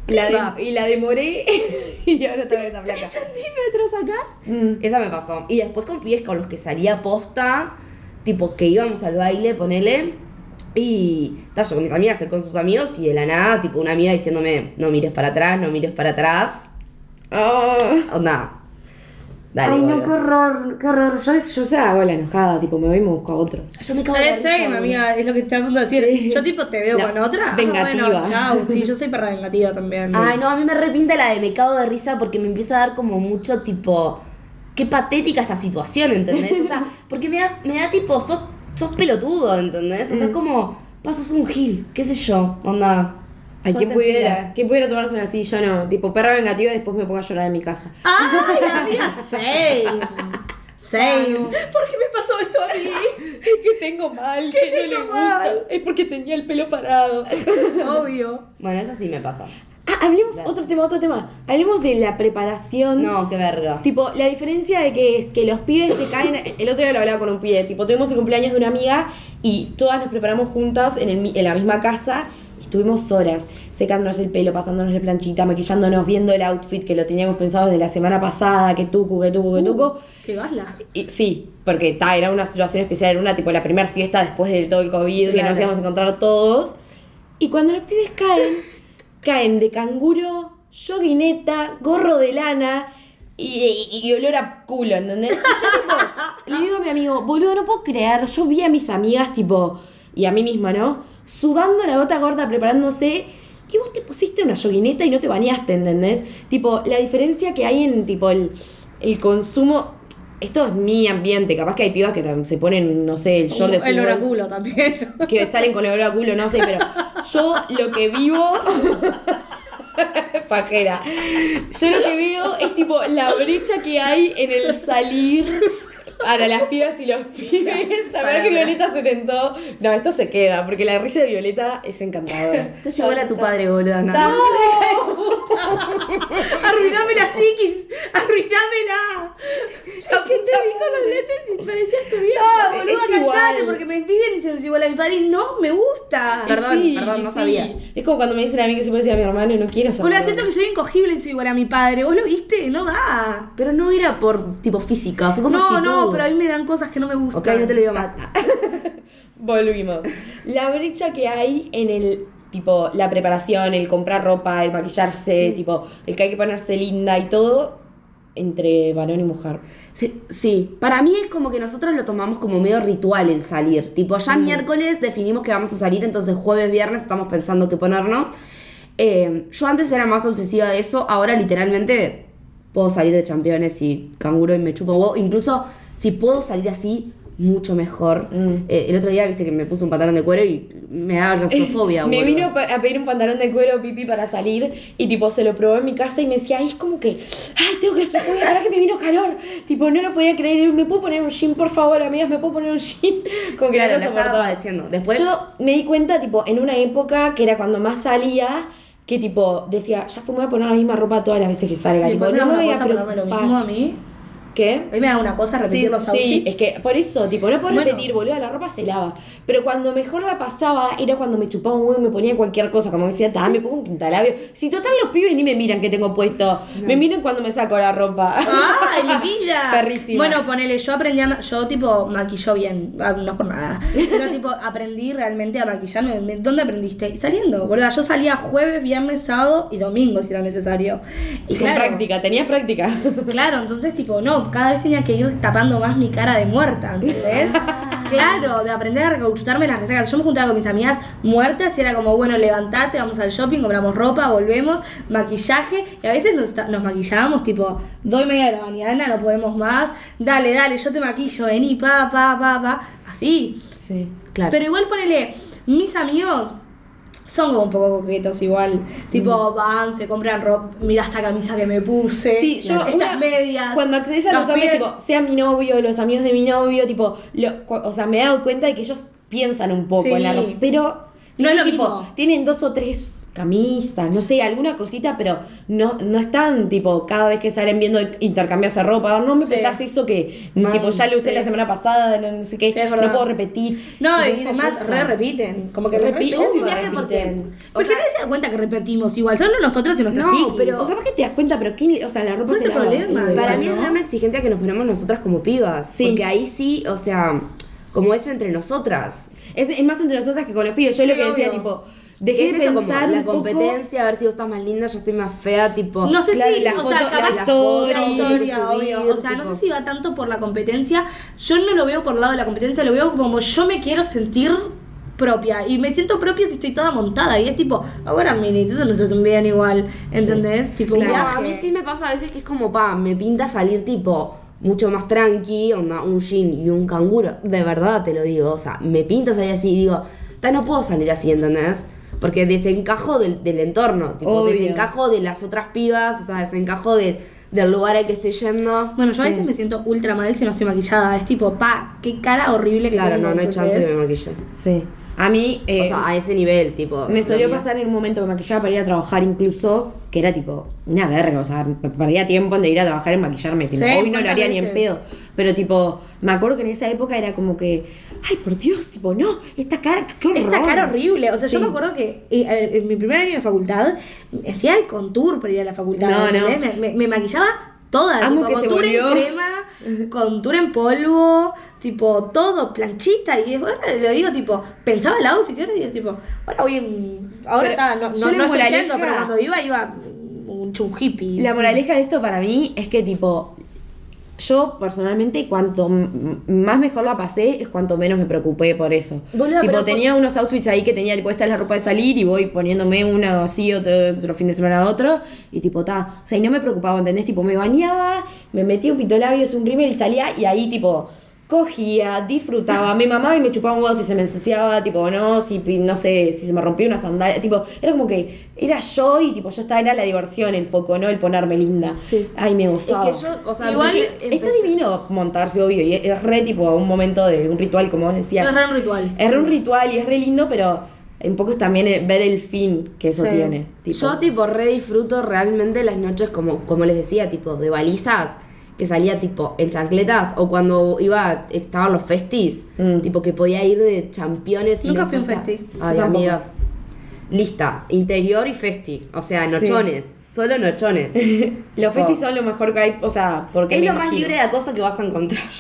La de- y la demoré y ahora tengo esa placa. 3 centímetros acá. Mm. Esa me pasó. Y después con pibes con los que salía posta, tipo que íbamos al baile, ponele. Y estaba yo con mis amigas, él con sus amigos, y de la nada, tipo una amiga diciéndome, no mires para atrás, no mires para atrás. Ah. Onda. Dale, Ay, no, qué horror, qué horror. Yo, yo se hago la enojada, tipo, me voy y me busco a otro. Yo me cago en sí, mi amiga, es lo que te está a punto de decir. Sí. Yo tipo te veo La con otra. ah, vengativa. bueno, chau. Sí, yo soy perra vengativa también. Ay, no, a mí me repinta la de me cago de risa porque me empieza a dar como mucho tipo. Qué patética esta situación, ¿entendés? O sea, porque me da, me da tipo, sos, sos pelotudo, ¿entendés? O sea, es como, pasas un gil, qué sé yo, onda. Ay, Suerte ¿quién pudiera? ¿Quién pudiera tomarse así? Yo no. Tipo, perra vengativa y después me pongo a llorar en mi casa. Ay, amiga, same. Same. ¿Por qué me pasó esto a mí? Es que tengo mal, que no le gusta. Es porque tenía el pelo parado. Obvio. Bueno, eso sí me pasa. Ah, hablemos, otro tema, otro tema. Hablemos de la preparación. No, qué verga. Tipo, la diferencia de que, que los pibes te caen. El otro día lo hablaba con un pibe. Tipo, tuvimos el cumpleaños de una amiga y todas nos preparamos juntas en, el en la misma casa. y Estuvimos horas secándonos el pelo, pasándonos la planchita, maquillándonos, viendo el outfit que lo teníamos pensado desde la semana pasada, que tucu, que tucu, que tucu. Qué gasla. Y, sí, porque ta, era una situación especial, era una tipo la primera fiesta después de todo el COVID, que nos íbamos a encontrar todos. Y cuando los pibes caen, caen de canguro, yoguineta, gorro de lana y, y- y olor a culo, ¿entendés? Y yo tipo, le digo a mi amigo, boludo, no puedo creer, yo vi a mis amigas tipo, y a mí misma, ¿no? Sudando la gota gorda, preparándose. Y vos te pusiste una yoguineta y no te bañaste, ¿entendés? Tipo, la diferencia que hay en tipo el, el consumo. Esto es mi ambiente, capaz que hay pibas que se ponen, no sé, el short de El fútbol oráculo también. que salen con el olor a culo, no sé, pero yo lo que vivo. Fajera. Yo lo que veo es tipo la brecha que hay en el salir para las pibas y los pibes. A ver que. Violeta se tentó. No, esto se queda, porque la risa de Violeta es encantadora. Estás igual a tu padre, boludo. No, Arruiname la psiquis. Arruinámela. La que te vi con los lentes y parecías tu vieja. No, igual. callate porque me piden y se los igual a mi padre y no me gusta. Perdón, perdón, no sabía. Es como cuando me dicen a mí que se parece a mi hermano y no quiero saber. siento que soy incogible y soy igual a mi padre. ¿Vos lo viste? No da. Pero no era por tipo física, fue como No, actitud. no, pero a mí me dan cosas que no me gustan. Ok, no te lo digo más. Volvimos. La brecha que hay en el tipo la preparación, el comprar ropa, el maquillarse, tipo el que hay que ponerse linda y todo entre varón y mujer. Sí, sí, para mí es como que nosotros lo tomamos como medio ritual el salir. Tipo, ya Mm. miércoles definimos que vamos a salir, entonces jueves, viernes estamos pensando qué ponernos. Eh, yo antes era más obsesiva de eso, ahora literalmente puedo salir de campeones y canguro y me chupo huevo. Incluso si puedo salir así, mucho mejor. Mm. Eh, el otro día, viste que me puse un pantalón de cuero y me daba claustrofobia. Me boludo. vino a pedir un pantalón de cuero pipi para salir y tipo se lo probó en mi casa y me decía, ay, es como que, ay, tengo que estar para que me vino calor. Tipo, no lo podía creer. ¿Me puedo poner un jean, por favor, amigas? ¿Me puedo poner un jean? Como que Claro, no lo estaba soportaba. padeciendo. Después- Yo me di cuenta, tipo, en una época que era cuando más salía, que tipo, decía, ya fue, me voy a poner la misma ropa todas las veces que salga. Y Tipo, me no me voy a ponerme lo preocupar. mismo a mí. ¿Qué? A mí me da una cosa repetir Sí, los sí, outfits. es que por eso, tipo, no puedo Bueno. repetir, boludo, la ropa se lava. Pero cuando mejor la pasaba era cuando me chupaba un huevo y me ponía cualquier cosa, como decía, ta, me pongo un pintalabio. Si total los pibes ni me miran que tengo puesto, me miran cuando me saco la ropa. ¡Ay, mi vida! Perrísima. Bueno, ponele, yo aprendí a. Yo, tipo, maquillo bien. Ah, No por nada. Pero, tipo, aprendí realmente a maquillarme. Me- ¿Dónde aprendiste? Saliendo, ¿verdad? Yo salía jueves, viernes, sábado y domingo si era necesario. Y Con práctica, tenías práctica. Claro, entonces tipo, no, cada vez tenía que ir tapando más mi cara de muerta, ¿entendés? claro, de aprender a recauchutarme las resacas. Yo me juntaba con mis amigas muertas y era como, bueno, levantate, vamos al shopping, compramos ropa, volvemos, maquillaje, y a veces nos, nos maquillábamos tipo, dos y media de la mañana, no podemos más, dale, dale, yo te maquillo, vení, pa, pa, pa, pa, así. Sí. Claro. Pero igual ponele, mis amigos son como un poco coquetos igual. Tipo, van, se compran ropa, mira esta camisa que me puse. Sí, yo estas una- medias. Cuando accedes a los, hombres, pies. tipo, sea mi novio, los amigos de mi novio, tipo, lo- o sea, me he dado cuenta de que ellos piensan un poco Sí. en la ropa, pero No es lo tipo, mismo. tienen dos o tres camisas, no sé, alguna cosita, pero no, no están tipo cada vez que salen viendo intercambiarse ropa, no me Sí. prestas eso que tipo ya lo usé sí. la semana pasada, no, no sé qué, Sí, no puedo repetir. No, y además re repiten. Como que Repi- repiten. ese viaje porque. O Porque sea- nadie se da cuenta que repetimos igual. Solo nosotros y nuestras No, psiquis. pero- O capaz que te das cuenta, pero ¿quién, o sea, la ropa ¿Cuál se es el problema? Igual, Para mí ¿no? es una exigencia que nos ponemos nosotras como pibas. Sí. Porque ahí sí, o sea, como es entre nosotras. Es, es más entre nosotras que con los pibes. Yo Sí, lo que decía, tipo, ¿Qué dejé es de esto como pensar la poco- competencia, a ver si vos estás más linda, yo estoy más fea, tipo. No sé Claro, si, la o foto- sea, la capaz story, la historia, subir, obvio. O sea, no sé si va tanto por la competencia. Yo no lo veo por el lado de la competencia, lo veo como yo me quiero sentir propia. Y me siento propia si estoy toda montada. Y es tipo, ahora mini, eso no se bien igual. ¿Entendés? Tipo, Claro, viaje. a mí sí me pasa a veces que es como, pa, me pinta salir tipo mucho más tranqui, onda, un jean y un canguro. De verdad te lo digo, o sea, me pinta salir así y digo, no puedo salir así, ¿entendés? Porque desencajo del, del entorno, tipo, Obvio. desencajo de las otras pibas, o sea, desencajo de- del lugar al que estoy yendo. Bueno, yo a veces me siento ultra mal si no estoy maquillada. Es tipo, pa, qué cara horrible que Claro, tengo, no, no hay chance de me maquillo. Sí. A mí, eh, o sea, a ese nivel, tipo. me solía pasar en un momento que me maquillaba para ir a trabajar incluso, que era tipo una verga, o sea, perdía tiempo en de ir a trabajar en maquillarme. tipo, Sí, hoy no lo ¿cuántas haría ni en pedo. Pero tipo, me acuerdo que en esa época era como que, ay, por Dios, tipo, no, esta cara, qué horror. Esta cara horrible. O sea, yo me acuerdo que en mi primer año de facultad hacía el contour para ir a la facultad. No, no. Me, me- me maquillaba toda. Amo tipo, que se en crema, contour en polvo, tipo todo, planchita. Y ahora lo digo, tipo, pensaba el outfit y ahora digo, tipo, ahora voy en. Ahora Pero está, no, no, no estoy yendo, pero cuando iba, iba un chun hippie. La moraleja de esto para mí es que tipo, yo personalmente cuanto más mejor la pasé es cuanto menos me preocupé por eso. Boluda, tipo, tenía unos outfits ahí que tenía, tipo, esta es la ropa de salir y voy poniéndome uno así, otro, otro fin de semana otro, y tipo, ta. O sea, y no me preocupaba, ¿entendés? Tipo, me bañaba, me metía un pito de labios, un rímel y salía y ahí tipo cogía, disfrutaba, me mamaba y me chupaba un huevo si se me ensuciaba, tipo, no, si, no sé, si se me rompía una sandalia, tipo, era como que era yo y tipo, yo estaba, era la diversión, el foco, no el ponerme linda. Sí. Ay, me Es gozaba. que yo, o sea, Igual que Está divino montarse, obvio, y es, es re tipo un momento de un ritual, como vos decías. Es re un ritual. Es re un ritual y es re lindo, pero un poco es también el- ver el fin que eso Sí. tiene. Tipo, Yo tipo re disfruto realmente las noches como, como les decía, tipo de balizas, que salía tipo en chancletas, o cuando iba, estaban los festis, Mm. tipo que podía ir de championes y Nunca fui a un festi. Ay, Yo amiga. Lista, interior y festi, o sea, nochones, solo nochones. los festis son lo mejor que hay, o sea, porque es lo más libre de acoso que vas a encontrar.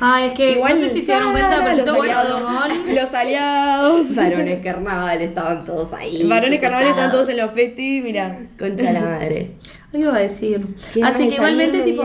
Ah, es que Igual no sé si se dieron cuenta, pero los aliados, los aliados. Varones carnaval estaban todos ahí. Varones carnaval secuestrados. todos en los festis, mira. Concha la madre. Iba a decir. Así que igualmente, me tipo,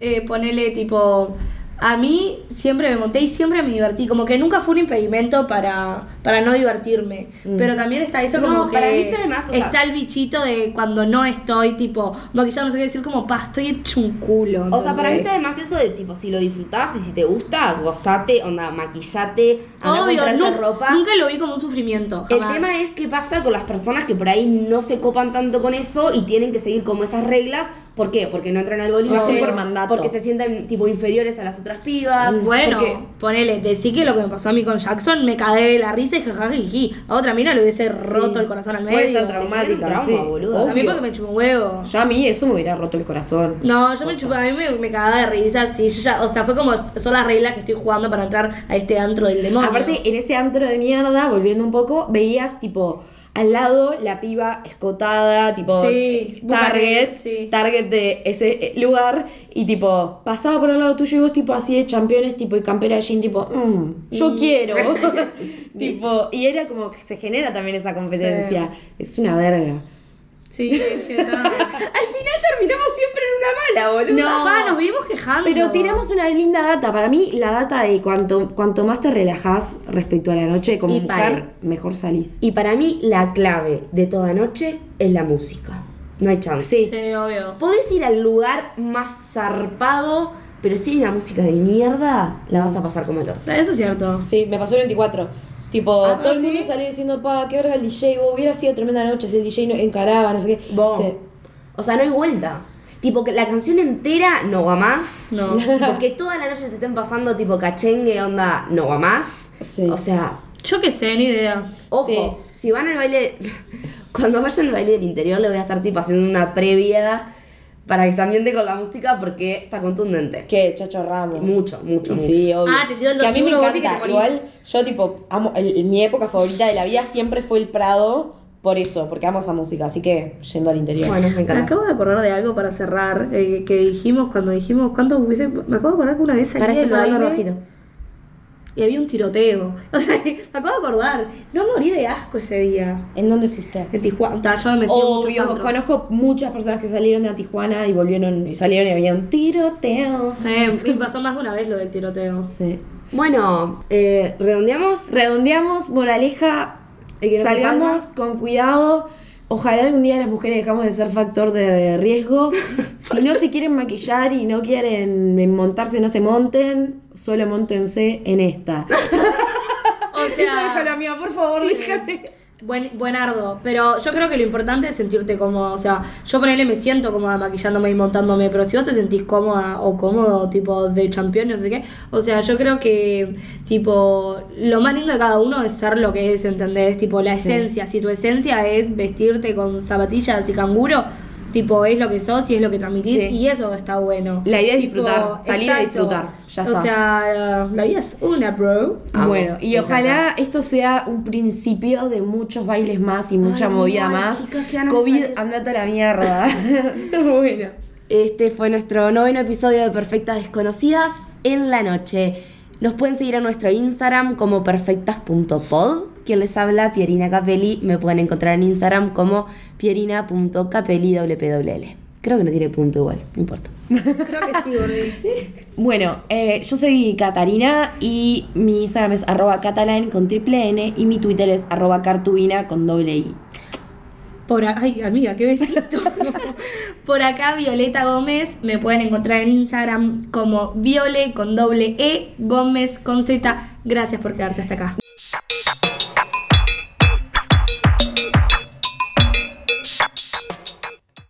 eh, ponele tipo. A mí siempre me monté y siempre me divertí. Como que nunca fue un impedimento para, para no divertirme. Pero también está eso como No, que. para mí está de más, o sea- está el bichito de cuando no estoy, tipo, maquillado, no sé qué decir, como, pa, estoy hecho un culo. O sea, para mí está además eso de tipo, si lo disfrutás y si te gusta, gozate, onda, maquillate, anda a Obvio, comprarte nunca, ropa. nunca lo vi como un sufrimiento. El tema es qué pasa con las personas que por ahí no se copan tanto con eso y tienen que seguir como esas reglas. ¿Por qué? Porque no entran al boliche. No, por mandato. Porque se sienten tipo inferiores a las otras pibas. Bueno, porque- ponele, decí que lo que me pasó a mí con Jackson, me cagué de la risa y jajaji. A otra mina le hubiese roto el corazón al medio. Puede ser traumática, trauma, sí. boludo. A mí obvio. porque me chupó un huevo. Yo a mí eso me hubiera roto el corazón. No, yo me chupaba, a mí me, me cagaba de risa, sí, yo ya, o sea, fue como, son las reglas que estoy jugando para entrar a este antro del demonio. Aparte, en ese antro de mierda, volviendo un poco, veías tipo al lado la piba escotada, tipo Sí, eh, Target, sí. Target de ese eh, lugar, y tipo pasaba por al lado tuyo y vos tipo así de campeones, tipo y campera de jean, tipo, mm, yo quiero. tipo, y era como que se genera también esa competencia. Es una verga. Sí, es que. Al final terminamos siempre en una mala, boludo. No. Pa, nos vimos quejando. Pero tiramos una linda data. Para mí, la data de cuanto, cuanto más te relajás respecto a la noche como Y mujer, mejor salís. Y para mí la clave de toda noche es la música. No hay chance. Sí. Sí, obvio. Podés ir al lugar más zarpado, pero si hay una música de mierda, la vas a pasar como el orto. Eso es cierto. Sí, me pasó el 24. Tipo, Ah, todo el ¿sí? mundo salió diciendo, pa, qué verga el DJ, vos, hubiera sido tremenda noche si el DJ no encaraba, no sé qué. Vos. Sí. O sea, no hay vuelta. Tipo, que la canción entera no va más. No. Tipo, que toda la noche te estén pasando tipo cachengue, onda, no va más. Sí. O sea, Yo qué sé, ni idea. ojo, si van al baile, cuando vayan al baile del interior le voy a estar tipo haciendo una previa para que se ambiente con la música porque está contundente. ¿Qué? Chacho Ramos. Mucho, mucho, mucho. Sí, obvio. Ah, te tiró el que a mí me que encanta. Igual, yo tipo, amo, el- mi época favorita de la vida siempre fue el Prado, por eso, porque amo esa música, así que yendo al interior. Bueno, me Me encanta. acabo de acordar de algo para cerrar, eh, que dijimos cuando dijimos cuánto hubiese... Me acabo de acordar que una vez salí Para del este baile rojito. Y había un tiroteo. O sea, me acabo de acordar. No morí de asco ese día. ¿En dónde fuiste? En Tijuana. Ta, Yo me metí Obvio, conozco muchas personas que salieron de Tijuana y volvieron y salieron y habían tiroteos. Sí, me pasó más de una vez lo del tiroteo. Sí. Bueno, eh, redondeamos. Redondeamos, moraleja, salgamos con cuidado. Ojalá algún día las mujeres dejamos de ser factor de riesgo. si no se quieren maquillar y no quieren montarse, no se monten. Solo montense en esta. O sea, déjala mía, por favor, déjame. Buen, buenardo. Pero yo creo que lo importante es sentirte cómodo. O sea, yo ponele me siento cómoda maquillándome y montándome. Pero si vos te sentís cómoda o cómodo, tipo de campeón, no sé qué. O sea, yo creo que, tipo, lo más lindo de cada uno es ser lo que es, ¿entendés? Tipo, la Sí. esencia. Si tu esencia es vestirte con zapatillas y canguro. Tipo, es lo que sos y es lo que transmitís Sí. y eso está bueno. La idea es Tipo, disfrutar, salir a disfrutar, ya está. O sea, la vida es una, bro. Amo, bueno, y ojalá esto sea un principio de muchos bailes más y mucha Ay, movida no, más. chicas, COVID, andate a la mierda. bueno. Este fue nuestro noveno episodio de Perfectas Desconocidas en la noche. Nos pueden seguir en nuestro Instagram como perfectas.pod. Quien les habla, Pierina Capelli. Me pueden encontrar en Instagram como pierina.capelli Creo que no tiene punto igual, no importa. Creo que sí, Gordi. Bueno, eh, yo soy Catarina y mi Instagram es arroba catalan con triple N y mi Twitter es arroba cartubina con doble I. Por a- Ay, amiga, qué besito. Por acá, Violeta Gómez. Me pueden encontrar en Instagram como Viole con doble E, Gómez con Z. Gracias por quedarse hasta acá.